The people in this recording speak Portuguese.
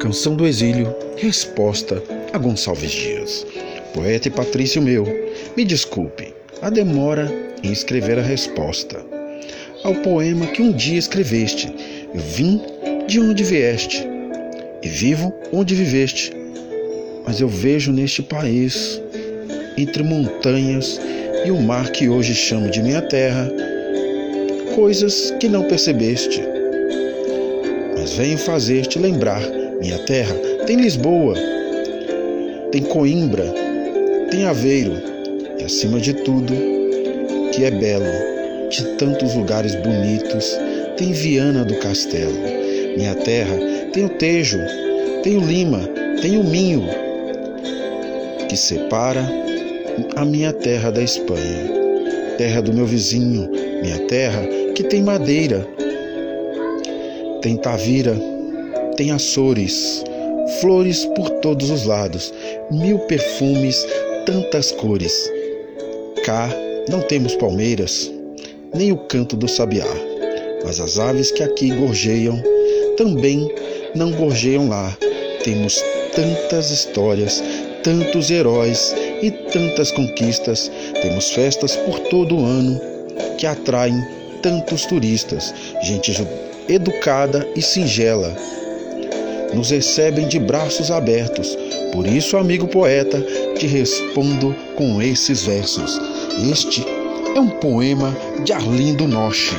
Canção do Exílio, resposta a Gonçalves Dias. Poeta e patrício meu, me desculpe a demora em escrever a resposta ao poema que um dia escreveste. Eu vim de onde vieste e vivo onde viveste, mas eu vejo neste país, entre montanhas e o mar que hoje chamo de minha terra, coisas que não percebeste. Mas venho fazer-te lembrar: minha terra tem Lisboa, tem Coimbra, tem Aveiro e, acima de tudo, que é belo, de tantos lugares bonitos, tem Viana do Castelo. Minha terra tem o Tejo, tem o Lima, tem o Minho, que separa a minha terra da Espanha, terra do meu vizinho, minha terra que tem madeira, tem Tavira, tem Açores, flores por todos os lados, mil perfumes, tantas cores. Cá não temos palmeiras, nem o canto do sabiá, mas as aves que aqui gorjeiam também não gorjeiam lá. Temos tantas histórias, tantos heróis e tantas conquistas. Temos festas por todo o ano que atraem tantos turistas, gente educada e singela. Nos recebem de braços abertos. Por isso, amigo poeta, te respondo com esses versos. Este é um poema de Arlindo Noche,